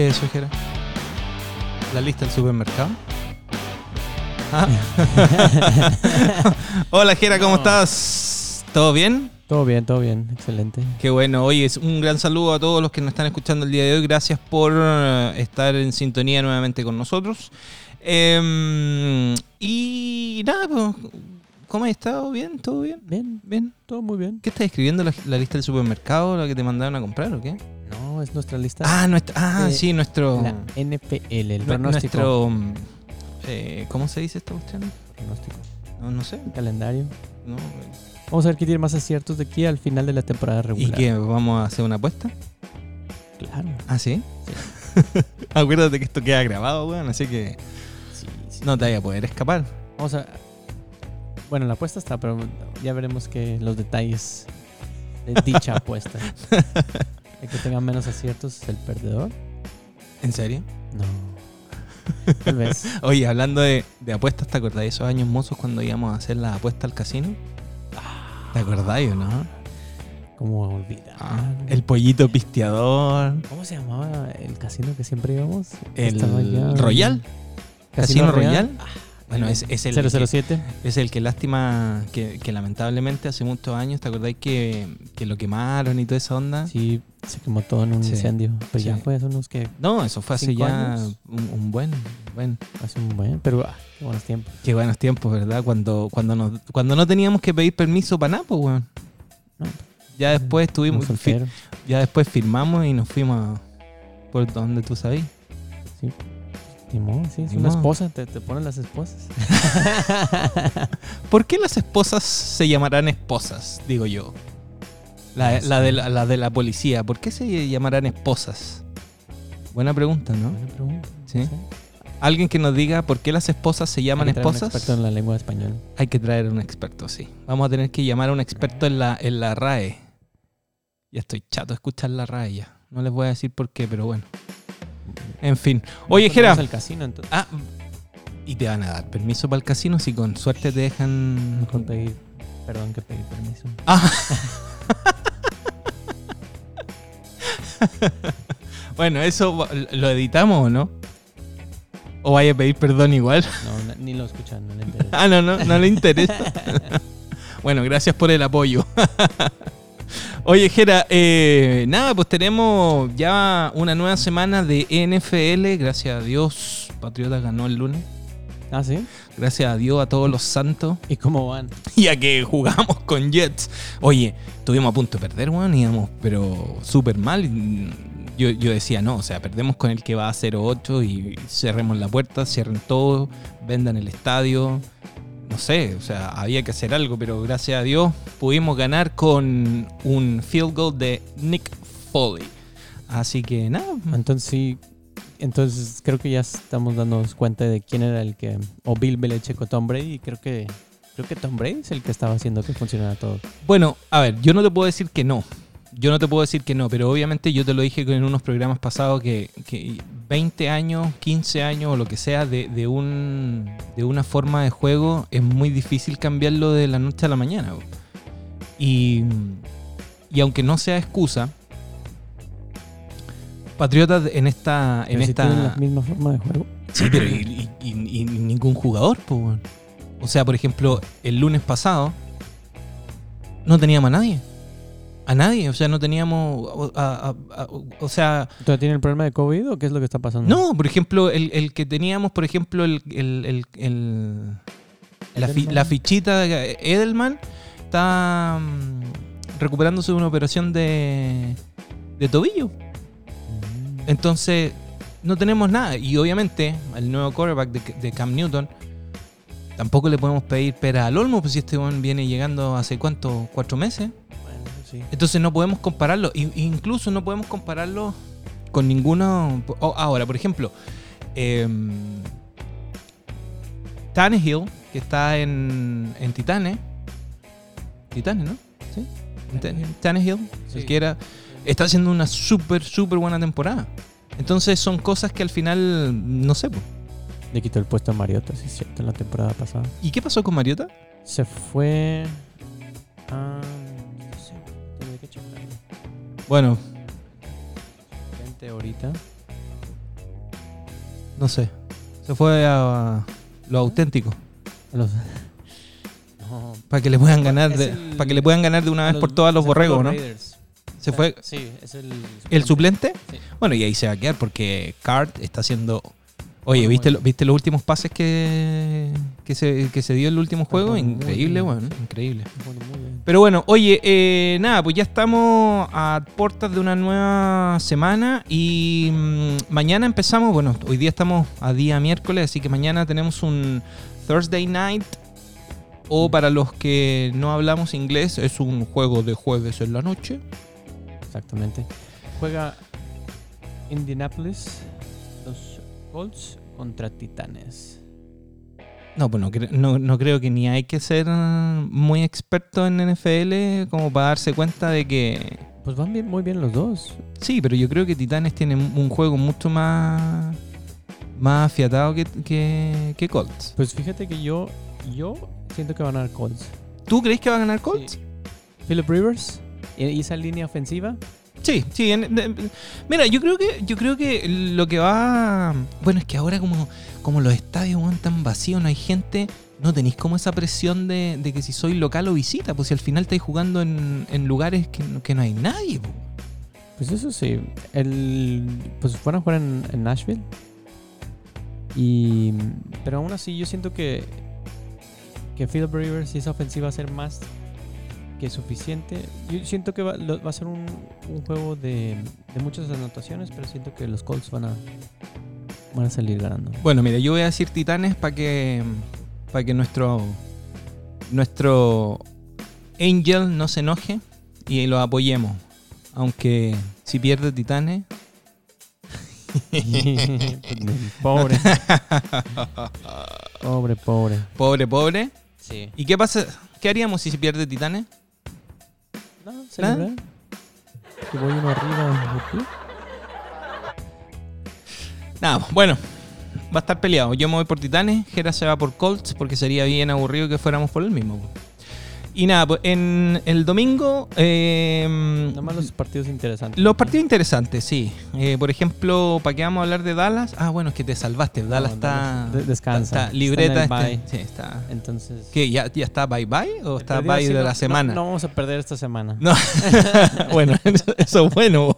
¿Qué es eso, Jera? ¿La lista del supermercado? Ah. Hola, Jera, ¿cómo No. estás? ¿Todo bien? Todo bien, todo bien, excelente. Qué bueno. Oye, es un gran saludo a todos los que nos están escuchando el día de hoy. Gracias por eh, estar en sintonía nuevamente con nosotros. Em, y nada, pues, ¿cómo has estado? ¿Bien? ¿Todo bien? Bien, ¿Bien? todo muy bien. ¿Qué estás escribiendo? ¿La, la lista del supermercado? ¿La que te mandaron a comprar o qué? No, es nuestra lista. Ah, nuestra, ah Eh, sí, nuestro... la NPL, el pronóstico. Nuestro... eh, ¿Cómo se dice esta cuestión? pronóstico. No, no sé. Calendario. No. Vamos a ver quién tiene más aciertos de aquí al final de la temporada ¿Y regular. qué? ¿Vamos a hacer una apuesta? Claro. ¿Ah, sí? Acuérdate que esto queda grabado, weón, así que Sí, sí. no te vaya a poder escapar. Vamos a. Bueno, la apuesta está, pero ya veremos que los detalles de dicha apuesta. El que tenga menos aciertos es el perdedor. ¿En serio? No. Tal vez. Oye, hablando de, de apuestas, ¿te acordás de esos años mozos cuando íbamos a hacer la apuesta al casino? ¿Te acordás o no? ¿Cómo olvidar? Ah, el pollito pisteador, ¿Cómo se llamaba el casino que siempre íbamos? el Royal, Casino Royal. Bueno, es, es el que, 007. es el que lástima que, que lamentablemente hace muchos años, ¿te acordáis que, que lo quemaron y toda esa onda? Sí, se quemó todo en un Sí, incendio. Pero ya sí. fue hace unos que No, eso fue hace ¿Cinco ya un, un buen, buen. hace un buen, pero ah, qué buenos tiempos. Qué buenos tiempos, ¿verdad? Cuando, cuando, nos, cuando no teníamos que pedir permiso para nada, pues, weón. No, Ya después estuvimos, fi- ya después firmamos y nos fuimos a- por donde tú sabes. Ni sí, es una esposa, te, te ponen las esposas. ¿Por qué las esposas se llamarán esposas? Digo yo. La, No la de la, la de la policía, ¿por qué se llamarán esposas? Buena pregunta, ¿no? Buena pregunta. no Sí. sé. Alguien que nos diga por qué las esposas se llaman Hay que traer un esposas. experto en la lengua española. Hay que traer un experto, sí. Vamos a tener que llamar a un experto en la, en la RAE. Ya estoy chato de escuchar la RAE ya. No les voy a decir por qué, pero bueno. En fin. Oye, Jera. al casino, entonces. Ah, y te van a dar permiso para el casino si con suerte te dejan. Mejor pedir, perdón que pedir permiso. Ah. bueno, eso lo editamos o no? ¿O vaya a pedir perdón igual? No, ni lo escuchan, no le interesa. Ah, no, no, no le interesa. bueno, gracias por el apoyo. Oye, Jera, eh, nada, pues tenemos ya una nueva semana de NFL. Gracias a Dios, Patriotas ganó el lunes. ah, ¿sí? Gracias a Dios, a todos los santos. ¿Y cómo van? Y a que jugamos con Jets. Oye, estuvimos a punto de perder, weón, íbamos, pero súper mal. Yo, yo decía, no, o sea, perdemos con el que va a 0-8 y cerremos la puerta, cierren todo, vendan el estadio. No sé, o sea, había que hacer algo, pero gracias a Dios pudimos ganar con un field goal de Nick Foley. Así que nada, Entonces sí, entonces creo que ya estamos dándonos cuenta de quién era el que, o Bill Belichick o Tom Brady, y creo que, creo que Tom Brady es el que estaba haciendo que funcionara todo. Bueno, a ver, yo no te puedo decir que no. Yo no te puedo decir que no, pero obviamente yo te lo dije en unos programas pasados que, que 20 años, 15 años o lo que sea de, de un, de una forma de juego es muy difícil cambiarlo de la noche a la mañana. Y, y aunque no sea excusa, Patriotas en esta... En si tienen la esta misma forma de juego. Sí, pero y, y- ningún jugador, weón. O sea, por ejemplo, el lunes pasado no teníamos a nadie. A nadie, o sea, no teníamos. o- a- a- a- o sea, ¿Todavía tiene el problema de COVID o qué es lo que está pasando? no, por ejemplo, el, el que teníamos, por ejemplo, el, el- el- el- la, fi- la fichita de Edelman está mm, recuperándose de una operación de, de tobillo. Mm. Entonces, no tenemos nada. Y obviamente, al nuevo quarterback de, de Cam Newton, tampoco le podemos pedir pera al olmo, pues si este viene llegando hace cuánto, cuatro meses. Sí. Entonces no podemos compararlo. Incluso no podemos compararlo con ninguno. ahora, por ejemplo, eh, Tannehill, que está en, en Titanes. Titanes, ¿no? Sí. Tan- Tannehill, Sí. el que era, está haciendo una súper, súper buena temporada. Entonces son cosas que al final, no sé. pues. Le quitó el puesto a Mariota, sí cierto, en la temporada pasada. ¿Y qué pasó con Mariota? Se fue a... Bueno, Vente ahorita. No sé. Se fue a, a lo auténtico. Los- No, Para que le puedan ganar de, el- para que le puedan ganar de una vez los- por todas los borregos, ¿no? Raiders. Se O sea, fue Sí, es el. el suplente. Sí. Bueno, y ahí se va a quedar porque Card está haciendo. Oye, ¿viste, lo- ¿viste los últimos pases que, que, se, que se dio en el último juego? Increíble, bueno, increíble. Bueno, muy bien. Pero bueno, oye, eh, nada, pues ya estamos a puertas de una nueva semana y mm, mañana empezamos, bueno, hoy día estamos a día miércoles, así que mañana tenemos un Thursday Night o Mm. para los que no hablamos inglés es un juego de jueves en la noche. Exactamente. Juega Indianapolis, Colts contra Titanes. No, pues no, no, no creo que ni hay que ser muy experto en NFL como para darse cuenta de que... Pues van bien, muy bien los dos. Sí, pero yo creo que Titanes tiene un juego mucho más, más afiatado que, que, que Colts. Pues fíjate que yo, yo siento que van a ganar Colts. ¿Tú crees que va a ganar Colts? Philip Rivers y y esa línea ofensiva. Sí, sí. en- mira, yo creo que yo creo que lo que va, bueno, es que ahora como como los estadios van tan vacíos, no hay gente, no tenéis como esa presión de, que si soy local o visita, pues si al final estáis jugando en, lugares que, no- hay nadie. Pues eso sí. El, pues fueron a jugar en, en Nashville. Y, pero aún así yo siento que, que Philip Rivers y esa ofensiva va a ser más que suficiente. Yo siento que va, lo- va a ser un, un juego de, de muchas anotaciones, pero siento que los Colts van a, van a salir ganando. Bueno, mira, yo voy a decir Titanes para que para que nuestro nuestro Angel no se enoje y lo apoyemos. Aunque si pierde Titanes, pobre. pobre, pobre. pobre, pobre. Sí. ¿Y qué pasa? ¿Qué haríamos si se pierde Titanes? Celebrar. Que voy uno arriba. ¿sí? Nada, bueno, va a estar peleado. Yo me voy por Titanes, Jera se va por Colts porque sería bien aburrido que fuéramos por el mismo. Y nada, pues en el domingo. eh, Nada más los partidos interesantes. Los partidos interesantes, sí. Eh, por ejemplo, ¿para qué vamos a hablar de Dallas? Ah, bueno, es que te salvaste. Dallas No, está, descansa. está- está libreta. Está en sí, está. Entonces. ¿Qué? ¿Ya, ¿Ya está bye bye o está bye de no- la no- semana? No, vamos a perder esta semana. No. bueno, eso, es bueno.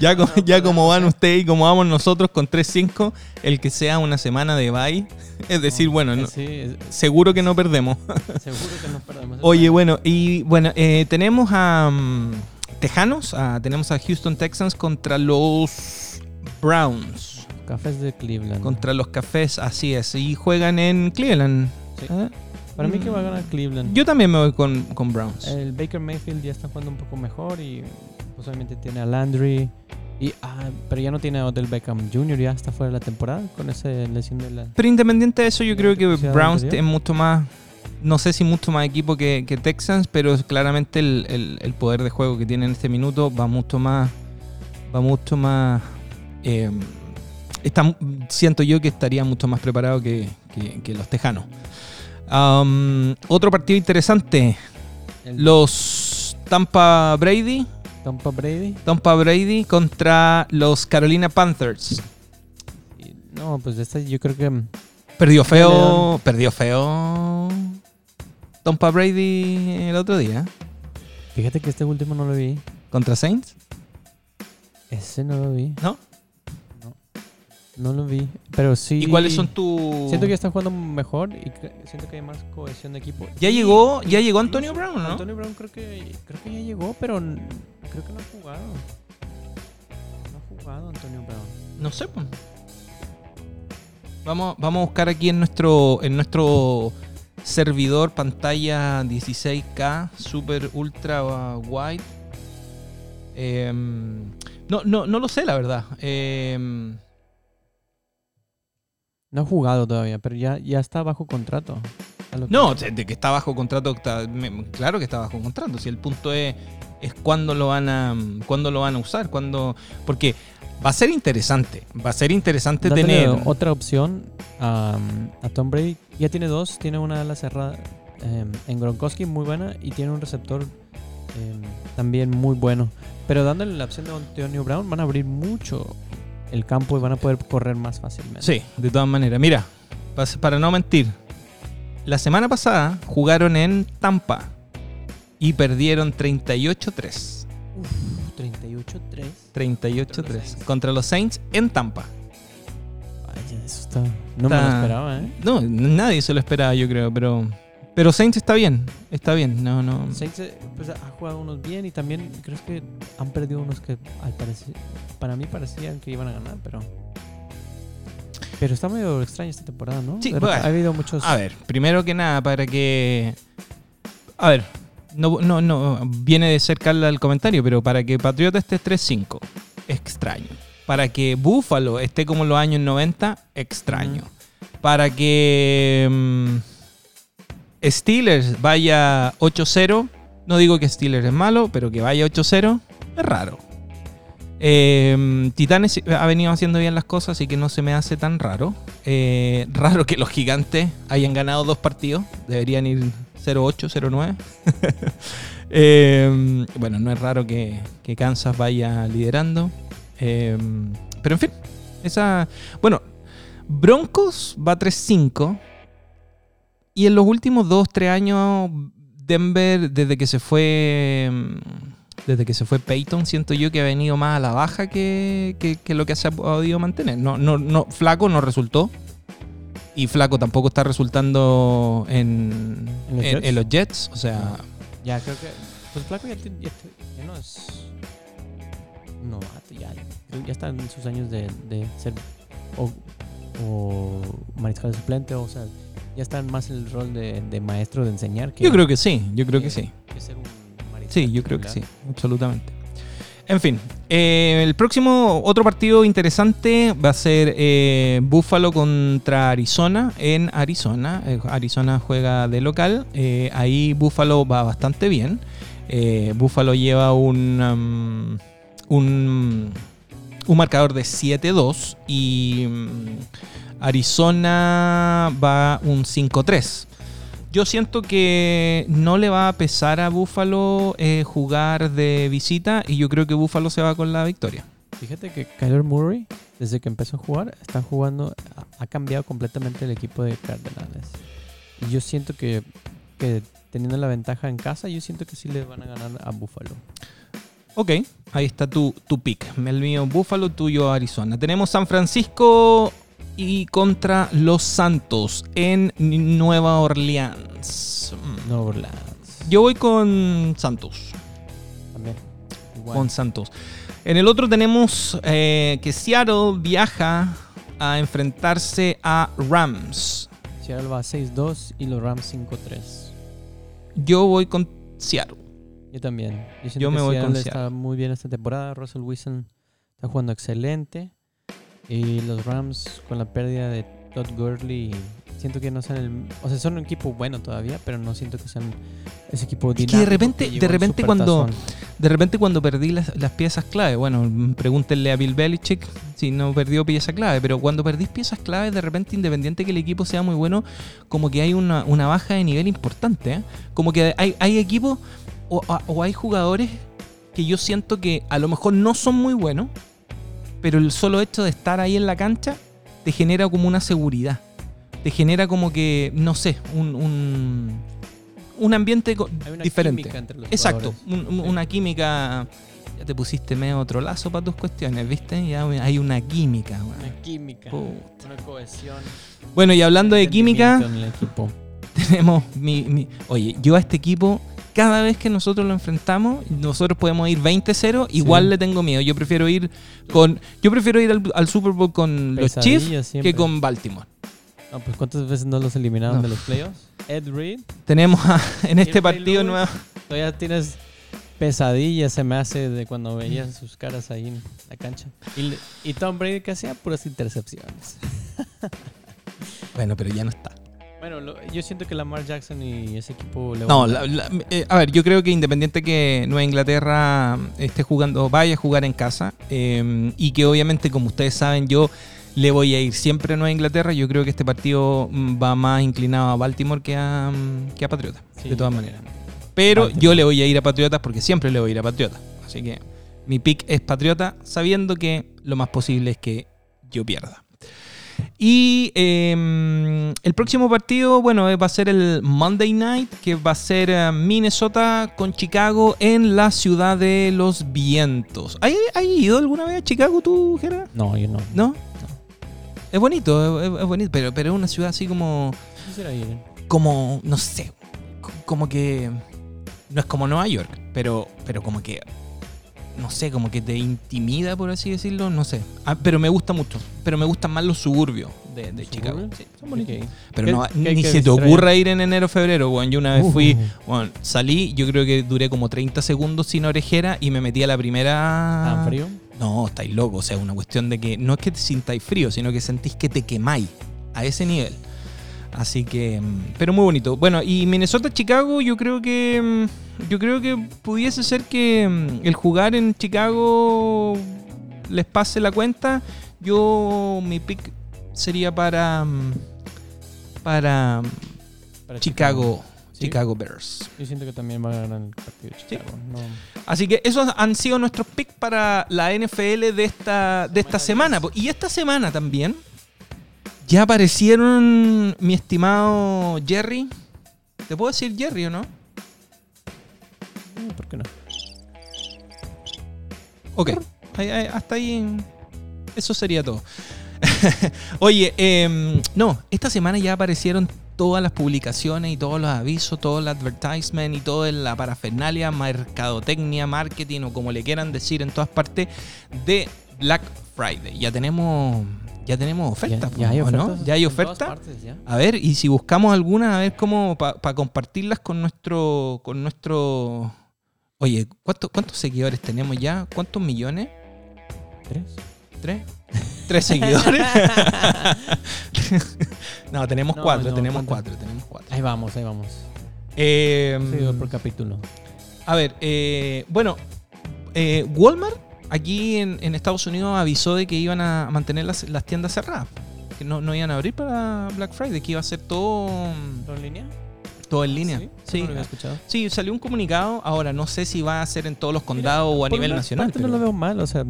Ya, co- ya como van ustedes y como vamos nosotros con 3-5, el que sea una semana de bye, es decir, bueno, no- Sí, es- seguro que no perdemos. seguro que nos perdemos. Oye, bueno, y bueno, eh, tenemos a mm, Tejanos, tenemos a Houston Texans contra los Browns, Cafés de Cleveland. contra los Cafés, así es, y juegan en Cleveland. Sí. ¿eh? Para mí que va a ganar Cleveland. Yo también me voy con, con Browns. El Baker Mayfield ya está jugando un poco mejor y pues, obviamente tiene a Landry. Y, ah, pero ya no tiene a Odell Beckham Jr. Ya está fuera de la temporada con esa lesión de la... Pero independiente de eso, yo creo que Browns anterior. es mucho más, no sé si mucho más equipo que, que Texans, pero claramente el, el- el poder de juego que tiene en este minuto va mucho más, va mucho más, eh, está, siento yo que estaría mucho más preparado que, que- que los Tejanos. Um, otro partido interesante, los Tampa Brady, Tampa Brady. Tampa Brady contra los Carolina Panthers. No, pues esta yo creo que... Perdió feo, perdió feo Tampa Brady el otro día Fíjate que este último no lo vi. contra Saints, Ese no lo vi. ¿no? No lo vi. Pero sí... ¿Y cuáles son tus Siento que ya están jugando mejor y siento que hay más cohesión de equipo. Ya llegó, ya llegó Antonio Brown, ¿no? Antonio Brown creo que creo que ya llegó, pero creo que no ha jugado. No ha jugado Antonio Brown. No sé, pues. Vamos, vamos a buscar aquí en nuestro en nuestro servidor pantalla 16K super ultra wide. Em, no, no, no lo sé, la verdad. Em, No ha jugado todavía, pero ya, ya está bajo contrato. No, de de que está bajo contrato, está- me- claro que está bajo contrato. Si el punto es, es cuándo lo van a cuándo lo van a usar, cuándo, porque va a ser interesante, va a ser interesante Dándole tener. otra opción a, a Tom Brady. Ya tiene dos, tiene una ala cerrada eh, en Gronkowski muy buena y tiene un receptor eh, también muy bueno. Pero dándole la opción de Antonio Brown van a abrir mucho el campo y van a poder correr más fácilmente. Sí, de todas maneras. Mira, para no mentir, la semana pasada jugaron en Tampa y perdieron 38-3. Uf, 38-3. 38-3 Saints. contra los Saints en Tampa. Vaya, eso está. No me lo esperaba, ¿eh? No, nadie se lo esperaba, yo creo, pero pero Saints está bien, está bien. No, no. Saints eh, pues, ha jugado unos bien y también creo que han perdido unos que al parecer, para mí parecían que iban a ganar, pero. Pero está medio extraña esta temporada, ¿no? Sí, bueno, ha habido muchos. A ver, primero que nada, para que. A ver, no, no, no, viene de cerca el comentario, pero para que Patriota esté 3-5, extraño. Para que Buffalo esté como en los años 90, extraño. Para que mm, Steelers vaya 8-0, no digo que Steelers es malo, pero que vaya 8-0, es raro. Eh, Titanes ha venido haciendo bien las cosas, así que no se me hace tan raro. Eh, raro que los gigantes hayan ganado dos partidos. Deberían ir 0-8, 0-9. Eh, bueno, no es raro que, que Kansas vaya liderando. Eh, pero en fin, esa. Bueno, Broncos va 3-5. Y en los últimos 2-3 años, Denver, desde que se fue. Desde que se fue Peyton, siento yo que ha venido más a la baja que, que- que lo que se ha podido mantener. No, no, no, Flaco no resultó. Y Flaco tampoco está resultando en, ¿En los en- Jets? en los Jets. O sea, Ya creo que. Pues Flaco ya, ya, no es. novato, ya, ya, está en sus años de, de ser. O, o mariscal suplente, o sea, ya está más en el rol de, de maestro de enseñar. Que, yo creo que sí, yo creo que que- sí. que ser un Sí, yo creo que sí, absolutamente. En fin, eh, el próximo, otro partido interesante va a ser eh, Buffalo contra Arizona en Arizona. Eh, Arizona juega de local. eh, ahí Buffalo va bastante bien. Buffalo lleva un, um, un, un marcador de 7-2 y mm, Arizona va un 5-3. Yo siento que no le va a pesar a Buffalo eh, jugar de visita y yo creo que Buffalo se va con la victoria. Fíjate que Kyler Murray, desde que empezó a jugar, está jugando, ha- cambiado completamente el equipo de Cardenales. Y yo siento que, que teniendo la ventaja en casa, yo siento que sí le van a ganar a Buffalo. Ok, ahí está tu, tu pick. El mío Buffalo, tuyo Arizona. Tenemos San Francisco y contra los Santos en Nueva Orleans. Nueva Orleans. Yo voy con Santos. También. Igual. Con Santos. En el otro tenemos eh, que Seattle viaja a enfrentarse a Rams. Seattle va 6-2 y los Rams 5-3. Yo voy con Seattle. Yo también. Yo, que me voy con Seattle está muy bien esta temporada. Russell Wilson está jugando excelente. Y los Rams con la pérdida de Todd Gurley, siento que no sean el... O sea, son un equipo bueno todavía, pero no siento que sean ese equipo que de dinámico. repente- que de llevó el repente cuando-. De repente cuando perdí las, las piezas clave, bueno, pregúntenle a Bill Belichick si no perdió pieza clave, pero cuando perdís piezas clave, de repente independiente que el equipo sea muy bueno, como que hay una, una baja de nivel importante. ¿eh? Como que hay, hay equipos o, o hay jugadores que yo siento que a lo mejor no son muy buenos, pero el solo hecho de estar ahí en la cancha te genera como una seguridad. Te genera como que, no sé, un, un, un ambiente Hay una diferente. química entre los Exacto, jugadores. un- un- una química. Ya te pusiste medio otro lazo para tus cuestiones, ¿viste? Ya hay una química. Una química, Puta. una cohesión. Bueno, y hablando de química, tenemos mi, mi- Oye, yo a este equipo, cada vez que nosotros lo enfrentamos, nosotros podemos ir 20-0, igual Sí. le tengo miedo. Yo prefiero ir con. Yo prefiero ir al, al Super Bowl con los Chiefs siempre. que con Baltimore. No, pues ¿cuántas veces no los eliminaron No. de los playoffs? Ed Reed, Tenemos a- en este partido nuevo. todavía tienes pesadillas, se me hace de cuando veías sus caras ahí en la cancha. Y, y Tom Brady que hacía puras intercepciones. Bueno, pero ya no está. Bueno, lo- yo siento que Lamar Jackson y ese equipo le No, la- a- la- eh, a ver, yo creo que independiente que Nueva Inglaterra esté jugando, vaya a jugar en casa, eh, y que obviamente, como ustedes saben, yo le voy a ir siempre a Nueva Inglaterra, yo creo que este partido mm, va más inclinado a Baltimore que a, mm, que a Patriotas, Sí, de todas maneras. Pero Baltimore. yo le voy a ir a Patriotas porque siempre le voy a ir a Patriotas. Así que Mi pick es Patriota, sabiendo que lo más posible es que yo pierda. Y eh, el próximo partido, bueno, va a ser el Monday Night, que va a ser eh, Minnesota con Chicago en la ciudad de los vientos. ¿Hay, hay ido alguna vez a Chicago tú, Gerard? No, yo no. ¿No? Es bonito, es, es bonito, pero, pero es una ciudad así como, Quisiera ir. como, no sé, co- como que no es como Nueva York, pero, pero como que, no sé, como que te intimida, por así decirlo, no sé. Ah, pero me gusta mucho, pero me gustan más los suburbios de, de Chicago. Sí, son bonitos. Ok. Pero ¿Qué- no, ni se te ocurra ir en enero febrero, weón. Yo una vez Uh. fui, bueno, salí, yo creo que duré como 30 segundos sin orejera y me metí a la primera... ¿Tan frío? No, estáis locos. O sea, una cuestión de que no es que te sintáis frío, sino que sentís que te quemáis a ese nivel. Así que, mm, pero muy bonito. Bueno, y Minnesota-Chicago, yo creo que, mm, yo creo que pudiese ser que mm, el jugar en Chicago les pase la cuenta. Yo, mi pick sería para, para Para Chicago, ¿Sí? Chicago Bears. Yo siento que también va a ganar el partido de Chicago. No. Así que esos han sido nuestros picks para la NFL de esta, de esta semana. Y esta semana también ya aparecieron, mi estimado Jerry. ¿Te puedo decir Jerry o no? ¿Por qué no? Ok, ahí- ahí- hasta ahí eso sería todo. Oye, em, no, esta semana ya aparecieron todas las publicaciones y todos los avisos, todo el advertisement y toda la parafernalia, mercadotecnia, marketing o como le quieran decir en todas partes de Black Friday. Ya tenemos, ya tenemos ofertas, ya, ya hay ¿o no? ofertas. Ya hay ofertas. partes, ya. A ver, y si buscamos alguna, a ver cómo, para compartirlas con nuestro, con nuestro... Oye, ¿cuánto- ¿cuántos seguidores tenemos ya? ¿Cuántos millones? ¿Tres? ¿Tres? ¿Tres seguidores? no, tenemos No, cuatro, no, tenemos cuatro, tenemos cuatro. Ahí vamos, ahí vamos. Eh, por capítulo. a ver, eh, bueno, eh, Walmart aquí en, en Estados Unidos avisó de que iban a mantener las, las tiendas cerradas. Que no, no iban a abrir para Black Friday, que iba a ser todo, ¿Todo en línea? todo en línea. Sí, Sí, no lo había escuchado. sí, salió un comunicado. Ahora, no sé si va a ser en todos los condados o a nivel nacional. parte no pero- lo veo mal, o sea,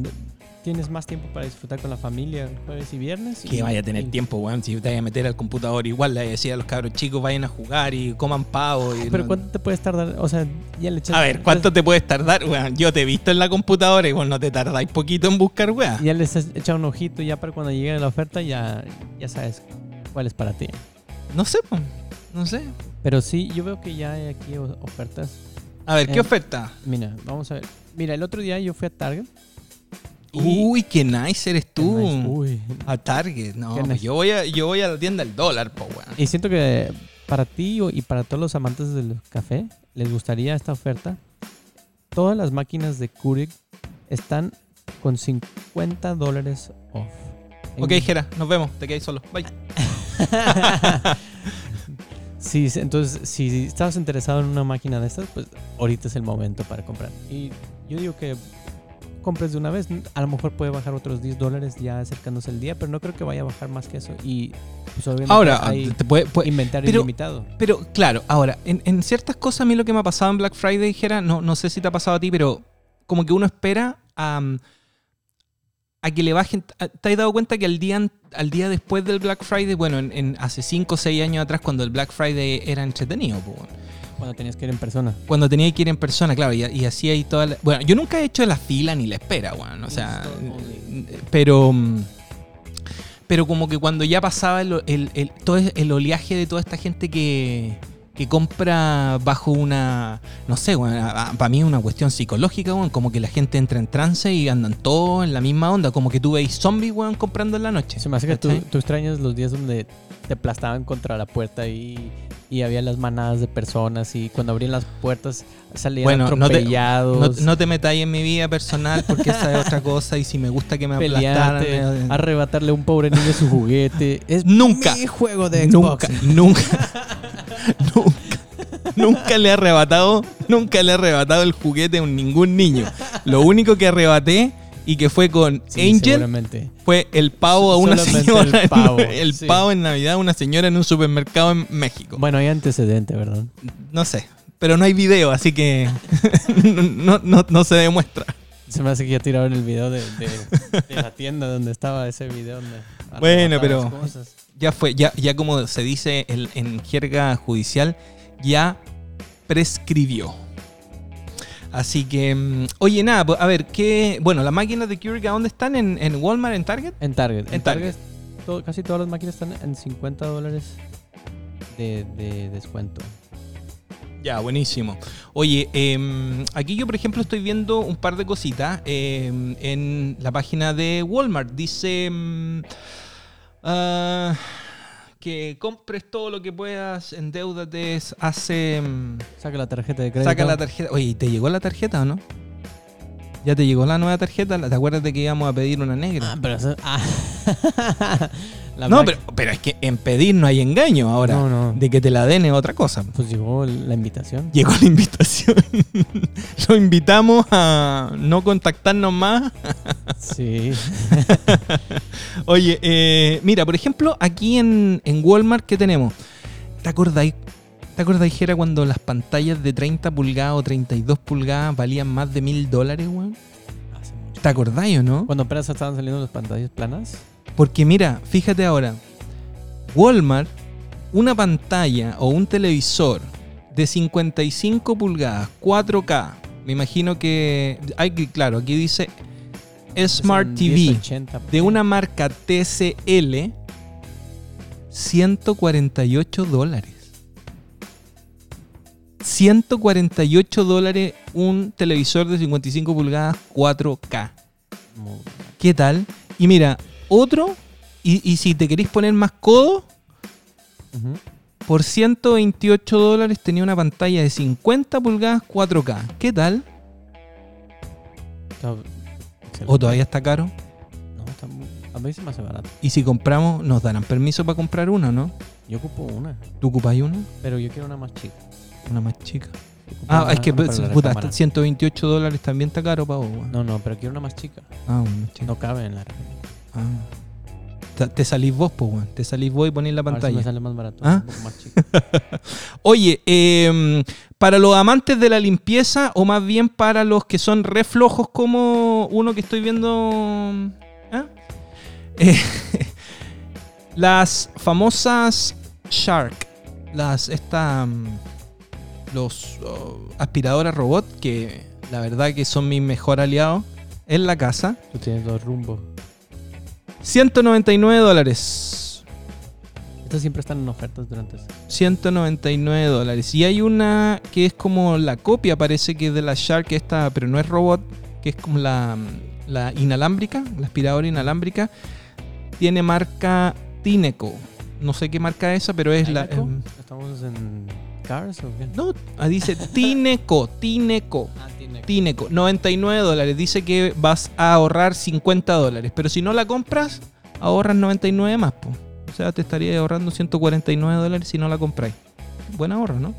tienes más tiempo para disfrutar con la familia jueves y viernes. Que vaya a tener y- tiempo, weón. Si te vayas a meter al computador, igual le decía a los cabros chicos, vayan a jugar y coman pavo. Y Pero no- ¿cuánto te puedes tardar? O sea, ya le echas... A ver, ¿cuánto te puedes tardar, weón? Yo te he visto en la computadora y vos no te tardáis poquito en buscar, weón. Ya les has echado un ojito ya para cuando llegue la oferta ya, ya sabes cuál es para ti. No sé, pues. No sé. Pero sí, yo veo que ya hay aquí ofertas. A ver, ¿qué Eh, oferta? Mira, vamos a ver. Mira, el otro día yo fui a Target. Uy, qué nice eres tú. Qué nice. Uy. A Target, no. Pues nice. yo, voy a, yo voy a la tienda del dólar, po, weón. Y siento que para ti y para todos los amantes del café les gustaría esta oferta. Todas las máquinas de Keurig están con 50 dólares off. En- Ok, Jera, nos vemos. Te quedáis solo. Bye. Sí, entonces si estabas interesado en una máquina de estas, pues ahorita es el momento para comprar. Y yo digo que compres de una vez. A lo mejor puede bajar otros 10 dólares ya acercándose el día, pero no creo que vaya a bajar más que eso. Y pues obviamente Ahora, hay te puede, puede- inventario pero- ilimitado. Pero claro, ahora, en, en ciertas cosas a mí lo que me ha pasado en Black Friday, dijera, no, no sé si te ha pasado a ti, pero como que uno espera a, a que le bajen. ¿Te has dado cuenta que al día, al día después del Black Friday, bueno, en, en hace 5 o 6 años atrás, cuando el Black Friday era entretenido, pues, Cuando tenías que ir en persona. cuando tenía que ir en persona, claro, y, y así hay toda la- Bueno, yo nunca he hecho la fila ni la espera, bueno, o sea, pero... mm, Pero como que cuando ya pasaba el, el- el- todo el oleaje de toda esta gente que, que compra bajo una... No sé, para mí es una cuestión psicológica, weón, como que la gente entra en trance y andan todos en la misma onda, como que tú veis zombies, weón, comprando en la noche. Se me hace que tú, tú extrañas los días donde te aplastaban contra la puerta y, y había las manadas de personas y cuando abrían las puertas salían Bueno, no te- atropellados. No, no te metáis en mi vida personal porque esa es otra cosa y si me gusta que me aplastaran... me- arrebatarle a un pobre niño su juguete. Es Nunca. mi juego de Xbox. Nunca, nunca, nunca, nunca le he arrebatado, nunca le he arrebatado el juguete a ningún niño. Lo único que arrebaté y que fue con Sí, Angel fue el pavo a una señora, el pavo, el sí. pavo en Navidad a una señora en un supermercado en México. Bueno, hay antecedente, ¿verdad? No sé, pero no hay video, así que no, no, no, se demuestra. Se me hace que ya tiraron el video de, de- de la tienda donde estaba ese video. Donde Bueno, pero- cosas. Ya fue, ya, ya como se dice el- en jerga judicial, ya prescribió. Así que, mm, oye, nada, pues, a ver, ¿qué? Bueno, las máquinas de Keurig, ¿a dónde están? ¿En, en Walmart, en Target? En Target. En En, Target. Target, todo- casi todas las máquinas están en 50 dólares de, de descuento. Ya, buenísimo. Oye, em, aquí yo, por ejemplo, estoy viendo un par de cositas em, en la página de Walmart. Dice ah, que compres todo lo que puedas, endeudate, hace... em, Saca la tarjeta de crédito. Saca la tarjeta. Oye, ¿te llegó la tarjeta o no? ¿Ya te llegó la nueva tarjeta? ¿Te acuerdas de que íbamos a pedir una negra? Ah, pero eso- ah. No, pero, pero es que en pedir no hay engaño ahora. No, no. De que te la den es otra cosa. Pues llegó la invitación. Llegó la invitación. Lo invitamos a no contactarnos más. Sí. Oye, eh, mira, por ejemplo, aquí en, en Walmart, ¿qué tenemos? ¿Te acordáis? ¿Te acordáis, Jera, cuando las pantallas de 30 pulgadas o 32 pulgadas valían más de mil dólares, weón? ¿Te acordáis o no? Cuando apenas estaban saliendo las pantallas planas. Porque mira, fíjate ahora, Walmart, una pantalla o un televisor de 55 pulgadas, 4K, me imagino que, hay que, claro, aquí dice Smart TV 1080p. de una marca TCL, 148 dólares. 148 dólares un televisor de 55 pulgadas 4K. Muy- ¿Qué tal? Y mira, otro, y, y si te queréis poner más codo. Por 128 dólares tenía una pantalla de 50 pulgadas 4K. ¿Qué tal? Está. ¿O todavía está caro? No, está muy- a mí se me hace barato. Y si compramos, nos darán permiso para comprar uno, ¿no? Yo ocupo una, ¿Tú ocupáis una? pero yo quiero una más chica. Una más chica. Yo ocupo Ah, una- es que una pues, para la puta, recámara. hasta 128 dólares también está caro, pavo. weón. No, no, pero quiero una más chica. Ah, una más chica. No cabe en la recámara. Ah. Te- salís vos, pues, weón. Te salís vos y ponés la A ver si pantalla. me sale más barato. Ah. Un poco más chica. Oye, em, para los amantes de la limpieza, o más bien para los que son re flojos como uno que estoy viendo. ¿ah? Eh, las famosas Shark. Las. Esta. mm, Los oh, aspiradoras robot, que la verdad que son mi mejor aliado en la casa. Tú tienes dos rumbos. 199 dólares. Estas siempre están en ofertas durante... 199 dólares. Y hay una que es como la copia, parece que es de la Shark esta, pero no es robot, que es como la, la inalámbrica, la aspiradora inalámbrica. Tiene marca Tineco. No sé qué marca es esa, pero es la... Em, ¿Estamos en Cars o qué? no, ah, dice Tineco, Tineco. Ah, tiene... Tineco, 99 dólares. Dice que vas a ahorrar 50 dólares. Pero si no la compras, ahorras 99 más. po. O sea, te estaría ahorrando 149 dólares si no la compráis. Buen ahorro, ¿no?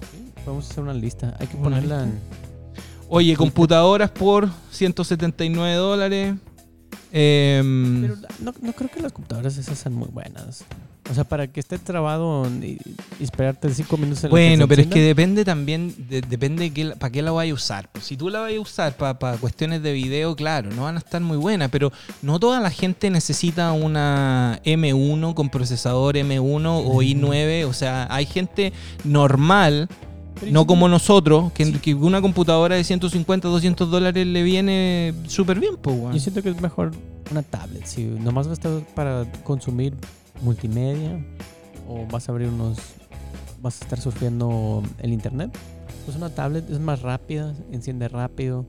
Vamos a hacer una lista. Hay que ponerla en... Oye, computadoras por 179 dólares. Em, Pero no, no creo que las computadoras esas sean muy buenas. O sea, para que esté trabado y, y esperarte cinco minutos en bueno, pero es que depende también, de- depende de qué, para qué la vayas a usar. Pues si tú la vayas a usar para cuestiones de video, claro, no van a estar muy buenas, pero no toda la gente necesita una M1 con procesador M1 o Ujú. i9. O sea, hay gente normal, no como nosotros, que, Sí. que una computadora de 150, 200 dólares le viene súper bien, pues. Yo siento que es mejor una tablet. Si nomás va a estar para consumir multimedia o vas a abrir unos... Vas a estar surfeando el internet. Pues una tablet es más rápida, enciende rápido,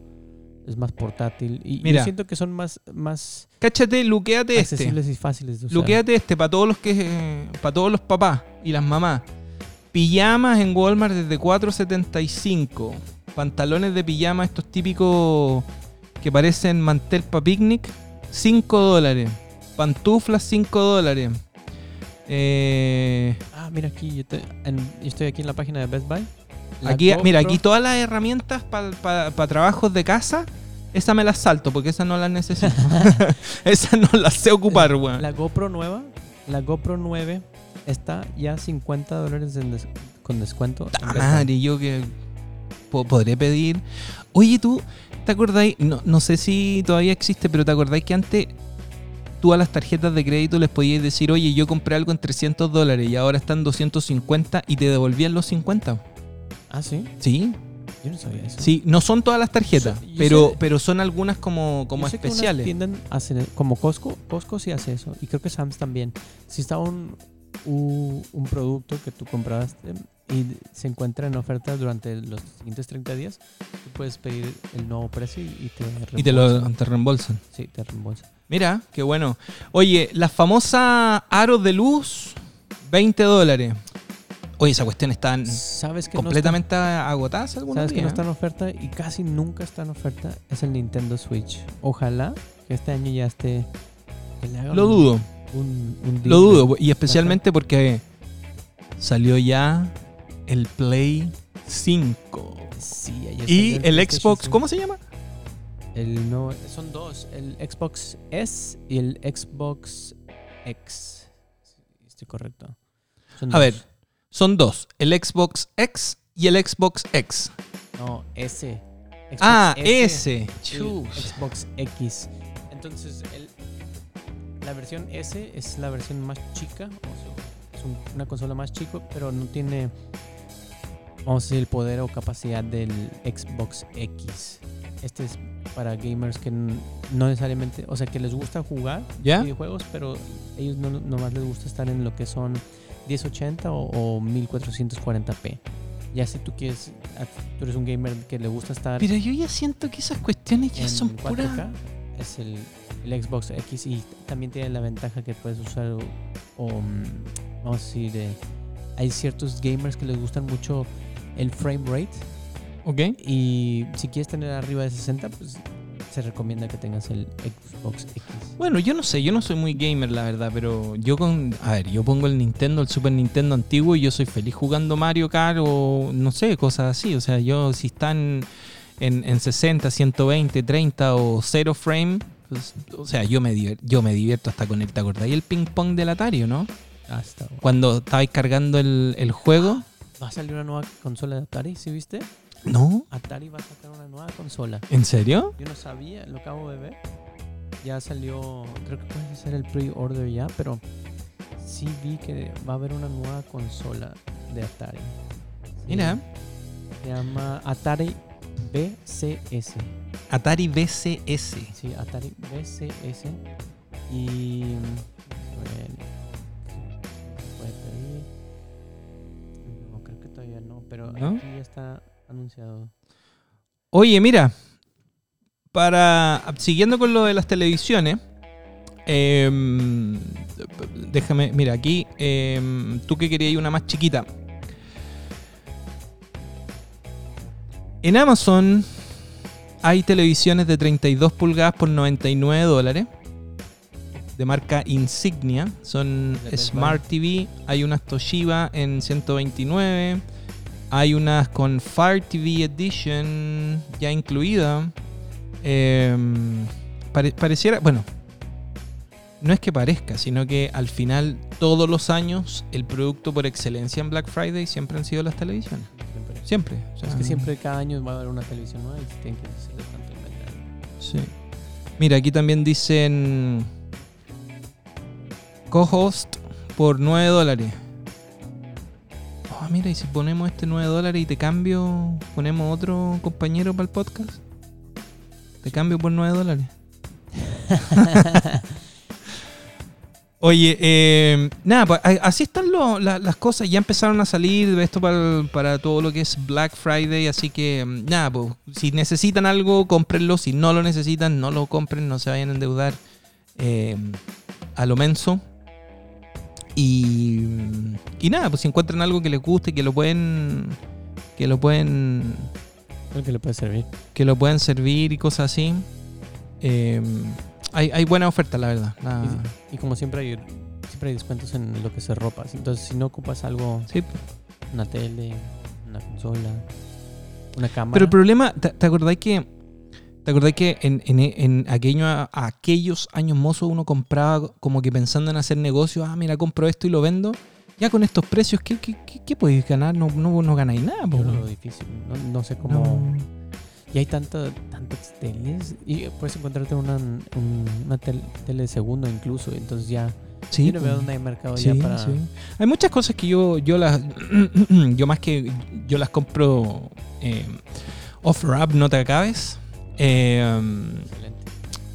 es más portátil. Y Mira. yo siento que son más, más Cáchate, luqueate este. accesibles y fáciles de usar. Luquéate este para todos los que para todos los papás y las mamás. Pijamas en Walmart desde 4.75. Pantalones de pijama estos típicos que parecen mantel para picnic, 5 dólares. Pantuflas, 5 dólares. Eh, Ah, mira aquí, yo, te- en- yo estoy aquí en la página de Best Buy. La aquí, mira, aquí todas las herramientas para trabajos de casa, esa me las salto porque esas no las necesito. esas no las sé ocupar, weón. La GoPro nueva, la GoPro 9 está ya 50 dólares des- con descuento. Madre, yo que po- podré pedir. Oye, tú, ¿Te acordáis? No, no sé si todavía existe, pero ¿te acordáis que antes tú a las tarjetas de crédito les podías decir, oye, yo compré algo en 300 dólares y ahora están 250 y te devolvían los 50? Ah, sí. Sí, Yo no sabía eso. sí. No son todas las tarjetas, yo pero, sé- pero son algunas como, como Yo sé que unas especiales. hacen, como Costco, Costco sí hace eso. Y creo que Sam's también. Si está un, un producto que tú compraste y se encuentra en oferta durante los siguientes 30 días, tú puedes pedir el nuevo precio y, te Y te lo reembolsan. te reembolsan. Sí, te reembolsan. Mira, qué bueno. Oye, la famosa aros de luz, 20 dólares. Oye, esa cuestión está ¿Sabes que completamente agotada no está, algunos ¿Sabes que no está en oferta y casi nunca está en oferta? Es el Nintendo Switch. Ojalá que este año ya esté... Lo un- dudo, Un, un lo dudo. Y especialmente porque salió ya el Play 5. Sí, ayer Y el Xbox, 5. ¿cómo se llama? El no, son dos, el Xbox S y el Xbox X. Estoy correcto. Son A dos. ver, son dos, el Xbox X y el Xbox X. No, S. Xbox Ah, S. Xbox X. Entonces, el, la versión S es la versión más chica. o sea, es un- una consola más chico, pero no tiene, vamos a decir, el poder o capacidad del Xbox X. Este es para gamers que no necesariamente, o sea, que les gusta jugar ¿Ya? videojuegos, pero ellos no nomás les gusta estar en lo que son 1080 o, o 1440p. Ya si tú quieres, tú eres un gamer que le gusta estar Pero yo ya siento que esas cuestiones ya son 4K, puras. es el, el Xbox X y también tiene la ventaja que puedes usar, o, o, mm, vamos a decir, eh, hay ciertos gamers que les gustan mucho el frame rate Ok. y si quieres tener arriba de 60, pues se recomienda que tengas el Xbox X. Bueno, yo no sé, yo no soy muy gamer, la verdad, pero yo con. A ver, yo pongo el Nintendo, el Super Nintendo antiguo y yo soy feliz jugando Mario Kart o no sé, cosas así. O sea, yo si están en, en 60, 120, 30 o 0 frame, pues, o sea, yo me, diver- yo me divierto hasta con el. ¿Te acordáis el ping-pong del Atari, no? Hasta Cuando estabais cargando el, el juego. Va a salir una nueva consola de Atari, ¿sí viste? ¿No? Atari va a sacar una nueva consola. ¿En serio? Yo no sabía, lo acabo de ver. Ya salió, creo que puede ser el pre-order ya, pero sí vi que va a haber una nueva consola de Atari. Sí, Mira, Se llama Atari BCS. Atari BCS. Sí, Atari BCS. Y. ¿se puede pedir? No, creo que todavía no, pero ¿No? aquí ya está anunciado. Oye, mira, para siguiendo con lo de las televisiones, em, déjame, mira, aquí, em, tú que querías una más chiquita. En Amazon hay televisiones de 32 pulgadas por 99 dólares. De marca Insignia. Son Smart TV. Hay unas Toshiba en 129. Hay unas con Fire TV Edition ya incluida. Em, pare- pareciera, bueno, no es que parezca, sino que al final todos los años el producto por excelencia en Black Friday siempre han sido las televisiones. Siempre. Siempre. o sea, Es que siempre cada año va a haber una televisión nueva y tienen que de tanto inventario. Sí. Mira, aquí también dicen co-host por 9 dólares. Ah, mira, y si ponemos este 9 dólares y te cambio, ponemos otro compañero para el podcast. Te cambio por 9 dólares. Oye, eh, nada, pues, así están las cosas. Ya empezaron a salir esto para, todo lo que es Black Friday. Así que, mm, nada, pues, si necesitan algo, cómprenlo. Si no lo necesitan, no lo compren. No se vayan a endeudar eh, a lo menso. Y, y nada, pues si encuentran algo que les guste, que lo pueden. Que lo pueden. Creo que le puede servir. Que lo pueden servir y cosas así. eh, hay, hay buena oferta, la verdad. La- Y como siempre hay, siempre hay descuentos en lo que se ropa. Entonces, si no ocupas algo, sí, una tele, una consola, una cámara. Pero el problema, ¿te, te acordáis que ¿Te acordás que en, en, en aquello- aquellos años mozos uno compraba como que pensando en hacer negocio? Ah, mira, compro esto y lo vendo. Ya con estos precios, ¿qué, qué, qué, qué podéis ganar? No, no, no ganáis nada. po. Veo difícil. No, no sé cómo. No. Y hay tantas tantas teles. Y puedes encontrarte una, un- una tel- tele de segundo incluso. Entonces ya. Sí, yo no veo dónde hay mercado Sí, ya para. sí. Hay muchas cosas que yo, yo las. yo más que. Yo las compro. eh, off-wrap, no te acabes. Eh,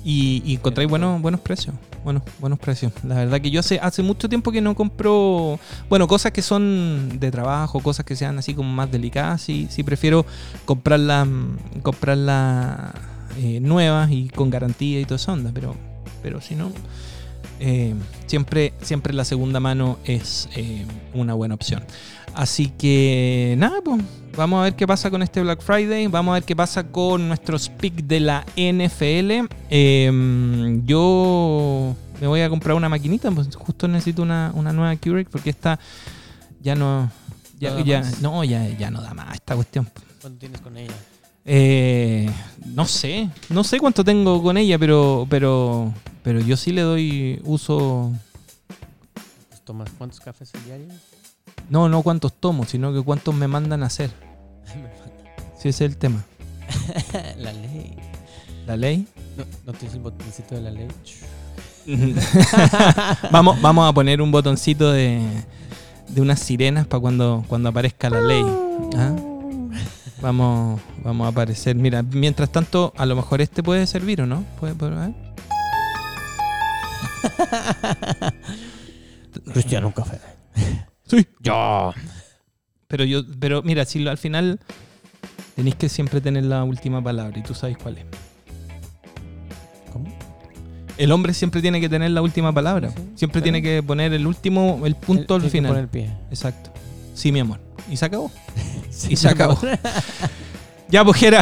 y, y encontráis buenos, buenos precios. Buenos, buenos precios. La verdad que yo hace, hace mucho tiempo que no compro. Bueno, cosas que son de trabajo, cosas que sean así como más delicadas. Sí, sí prefiero comprarlas comprarlas eh, nuevas y con garantía y toda esa onda. Pero, pero si no. Eh, siempre, siempre la segunda mano es eh, una buena opción. Así que nada, pues vamos a ver qué pasa con este Black Friday. Vamos a ver qué pasa con nuestros picks de la NFL. Eh, yo me voy a comprar una maquinita, pues justo necesito una, una nueva Keurig porque esta ya no. Ya, no, ya, ya no da más esta cuestión. ¿Cuánto tienes con ella? Eh, no sé, no sé cuánto tengo con ella, pero, pero, pero yo sí le doy uso. Tomas cuántos cafés al diario? No, no cuántos tomo, sino que cuántos me mandan a hacer. Si ese es el tema. la ley. La ley. No, no tienes el botoncito de la ley. vamos, vamos a poner un botoncito de, de unas sirenas para cuando, cuando aparezca la ley. ¿ah? Vamos, vamos a aparecer. Mira, mientras tanto, a lo mejor este puede servir o no. ¿Puede, ver? Cristiano, un café. Sí. Yo. Pero yo, pero mira, si lo- al final tenéis que siempre tener la última palabra y tú sabes cuál es. ¿Cómo? El hombre siempre tiene que tener la última palabra. Sí, siempre claro. tiene que poner el último, el punto al Tienes que final. poner el pie. Exacto. Sí, mi amor. Y se acabó. Sí, Y se acabó. Ya, pues, Jera,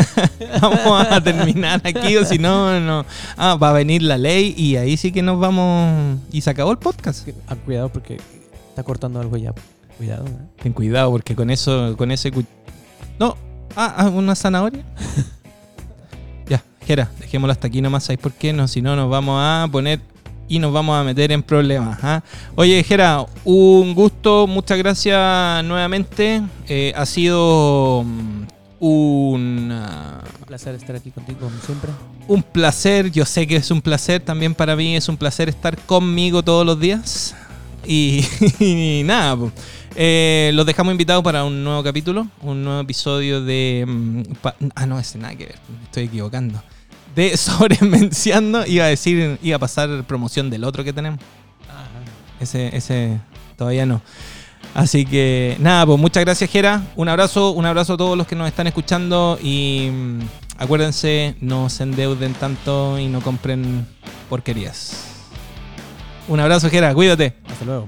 vamos a terminar aquí, o si no, no. Ah, va a venir la ley y ahí sí que nos vamos. Y se acabó el podcast. Ah, cuidado porque está cortando algo ya. Cuidado. ¿eh? Ten cuidado, porque con eso, con ese. No, ah, ah, una zanahoria. ya, Jera, dejémoslo hasta aquí nomás. ¿Sabes por qué? No, si no, nos vamos a poner y nos vamos a meter en problemas. ¿ah? Oye, Jera, un gusto, muchas gracias nuevamente. Eh, ha sido mm, un. ah, placer estar aquí contigo como siempre. un placer, yo sé que es un placer también para mí, es un placer estar conmigo todos los días. Y, y nada. Eh, los dejamos invitados para un nuevo capítulo, un nuevo episodio de... mm, pa- ah, no, ese nada que ver, me estoy equivocando. De Sobremenciando, iba a decir, iba a pasar promoción del otro que tenemos. Ese, ese todavía no. Así que nada, pues muchas gracias Jera. Un abrazo, un abrazo a todos los que nos están escuchando y mm, acuérdense, no se endeuden tanto y no compren porquerías. Un abrazo Jera, cuídate. Hasta luego.